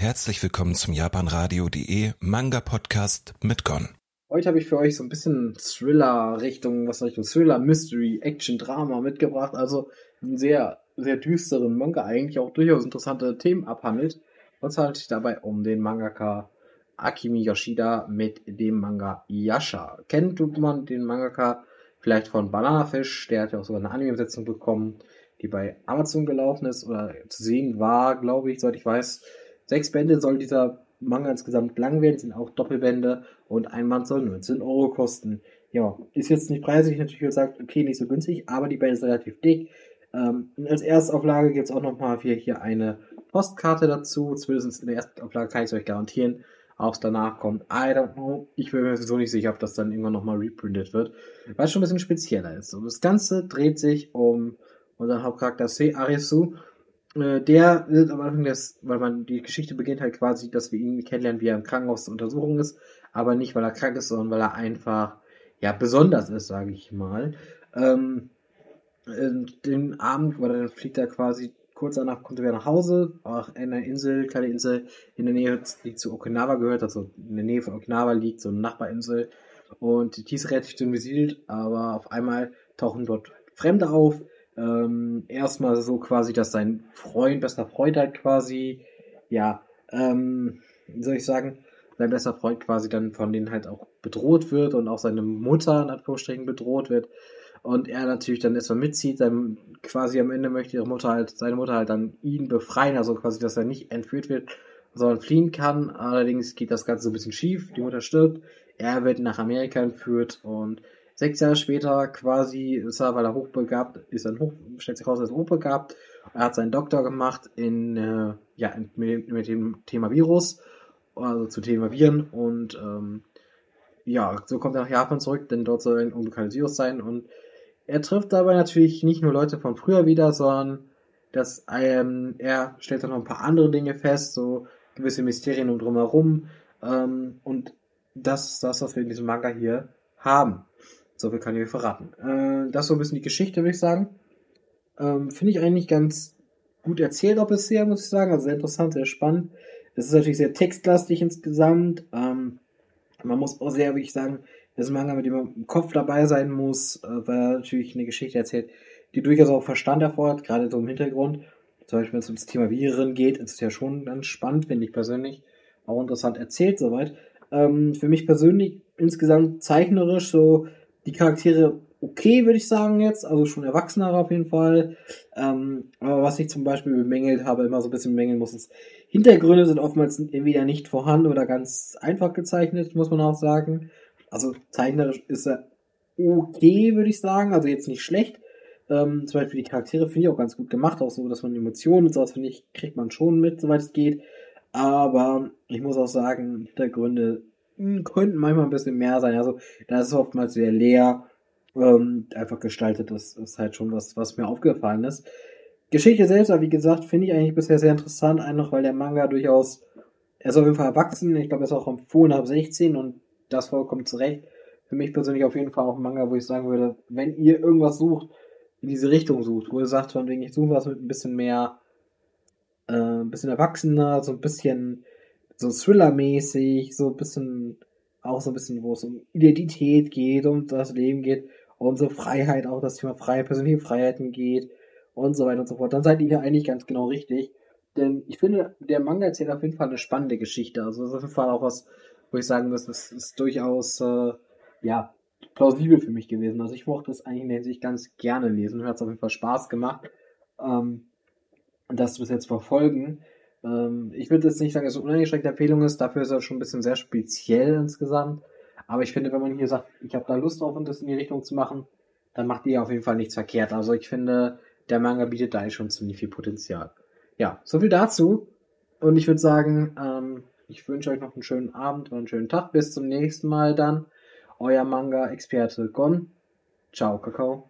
Herzlich willkommen zum japanradio.de Manga Podcast mit Gon. Heute habe ich für euch so ein bisschen Thriller-Richtung, was Richtung Thriller, Mystery, Action, Drama mitgebracht. Also einen sehr, sehr düsteren Manga, eigentlich auch durchaus interessante Themen abhandelt. Und zwar handelt sich dabei um den Mangaka Akimi Yoshida mit dem Manga Yasha. Kennt man den Mangaka vielleicht von Bananafish? Der hat ja auch sogar eine Anime-Umsetzung bekommen, die bei Amazon gelaufen ist oder zu sehen war, glaube ich, soweit ich weiß. Sechs Bände soll dieser Manga insgesamt lang werden, sind auch Doppelbände und ein Band soll 19 Euro kosten. Ja, ist jetzt nicht preislich natürlich gesagt, okay, nicht so günstig, aber die Bände ist relativ dick. Ähm, als Erstauflage gibt es auch nochmal hier, hier eine Postkarte dazu. Zumindest in der Erstauflage kann ich es euch garantieren. Auch danach kommt, I don't know. Ich bin mir sowieso nicht sicher, ob das dann irgendwann nochmal reprintet wird. Weil es schon ein bisschen spezieller ist. Und das Ganze dreht sich um unseren Hauptcharakter Se Arisu. Äh, der ist am Anfang des, weil man die Geschichte beginnt halt quasi, dass wir ihn kennenlernen, wie er im Krankenhaus zur Untersuchung ist, aber nicht, weil er krank ist, sondern weil er einfach ja besonders ist, sage ich mal. Ähm, den Abend, weil dann fliegt er quasi kurz danach kommt er wieder nach Hause, auch in einer Insel, kleine Insel in der Nähe, die zu Okinawa gehört, also in der Nähe von Okinawa liegt so eine Nachbarinsel und die ist relativ dünn besiedelt, aber auf einmal tauchen dort Fremde auf, ähm, erstmal so quasi, dass sein Freund, bester Freund halt quasi, ja, ähm, wie soll ich sagen, sein bester Freund quasi dann von denen halt auch bedroht wird und auch seine Mutter in Anführungsstrichen bedroht wird. Und er natürlich dann erstmal mitzieht, dann quasi am Ende möchte ihre Mutter halt, seine Mutter halt dann ihn befreien, also quasi, dass er nicht entführt wird, sondern fliehen kann. Allerdings geht das Ganze so ein bisschen schief, die Mutter stirbt, er wird nach Amerika entführt und Sechs Jahre später quasi ist er, weil er hochbegabt ist, dann hoch, stellt sich raus, er ist hochbegabt. Er hat seinen Doktor gemacht in, äh, ja, mit, mit, dem Thema Virus, also zu Thema Viren und ähm, ja, so kommt er nach Japan zurück, denn dort soll ein unbekanntes Virus sein und er trifft dabei natürlich nicht nur Leute von früher wieder, sondern dass ähm, er stellt dann noch ein paar andere Dinge fest, so gewisse Mysterien um drumherum ähm, und das ist das, was wir in diesem Manga hier haben. So viel kann ich euch verraten. Äh, das ist so ein bisschen die Geschichte, würde ich sagen. Ähm, Finde ich eigentlich ganz gut erzählt auch bisher, muss ich sagen. Also sehr interessant, sehr spannend. Es ist natürlich sehr textlastig insgesamt. Ähm, man muss auch sehr, würde ich sagen, das ist ein Manga, mit dem man im Kopf dabei sein muss, äh, weil er natürlich eine Geschichte erzählt, die durchaus auch Verstand erfordert, gerade so im Hintergrund. Zum Beispiel, wenn es ums Thema Viren geht, ist es ja schon ganz spannend, finde ich persönlich. Auch interessant erzählt soweit. Ähm, für mich persönlich insgesamt zeichnerisch so die Charaktere okay, würde ich sagen jetzt, also schon erwachsener auf jeden Fall. Ähm, aber was ich zum Beispiel bemängelt habe, immer so ein bisschen bemängeln muss, ist, Hintergründe sind oftmals entweder nicht vorhanden oder ganz einfach gezeichnet, muss man auch sagen. Also zeichnerisch ist er okay, würde ich sagen, also jetzt nicht schlecht. Ähm, zum Beispiel die Charaktere finde ich auch ganz gut gemacht, auch so, dass man Emotionen und sowas, finde ich, kriegt man schon mit, soweit es geht. Aber ich muss auch sagen, Hintergründe könnten manchmal ein bisschen mehr sein. Also da ist es oftmals sehr leer ähm, einfach gestaltet. Das ist halt schon was, was mir aufgefallen ist. Geschichte selbst, aber wie gesagt, finde ich eigentlich bisher sehr interessant, einfach weil der Manga durchaus, er ist auf jeden Fall erwachsen, ich glaube, er ist auch empfohlen ab 16 und das vollkommen zurecht. Für mich persönlich auf jeden Fall auch ein Manga, wo ich sagen würde, wenn ihr irgendwas sucht, in diese Richtung sucht, wo ihr sagt, von wegen, ich suche was mit ein bisschen mehr, äh, ein bisschen erwachsener, so ein bisschen so Thriller-mäßig, so ein bisschen, auch so ein bisschen, wo es um Identität geht, um das Leben geht, um so Freiheit, auch das Thema Freiheit, persönliche Freiheiten geht und so weiter und so fort, dann seid ihr hier eigentlich ganz genau richtig. Denn ich finde, der Manga erzählt auf jeden Fall eine spannende Geschichte. Also das ist auf jeden Fall auch was, wo ich sagen muss, das ist durchaus, äh, ja, plausibel für mich gewesen. Also ich mochte es eigentlich in Hinsicht ganz gerne lesen. Mir hat es auf jeden Fall Spaß gemacht, ähm, das bis jetzt verfolgen. Ähm, ich würde jetzt nicht sagen, dass es eine uneingeschränkte Empfehlung ist, dafür ist er schon ein bisschen sehr speziell insgesamt. Aber ich finde, wenn man hier sagt, ich habe da Lust drauf, das in die Richtung zu machen, dann macht ihr auf jeden Fall nichts verkehrt. Also ich finde, der Manga bietet da schon ziemlich viel Potenzial. Ja, so viel dazu. Und ich würde sagen, ähm, ich wünsche euch noch einen schönen Abend und einen schönen Tag. Bis zum nächsten Mal dann. Euer Manga-Experte Gon. Ciao, Kakao.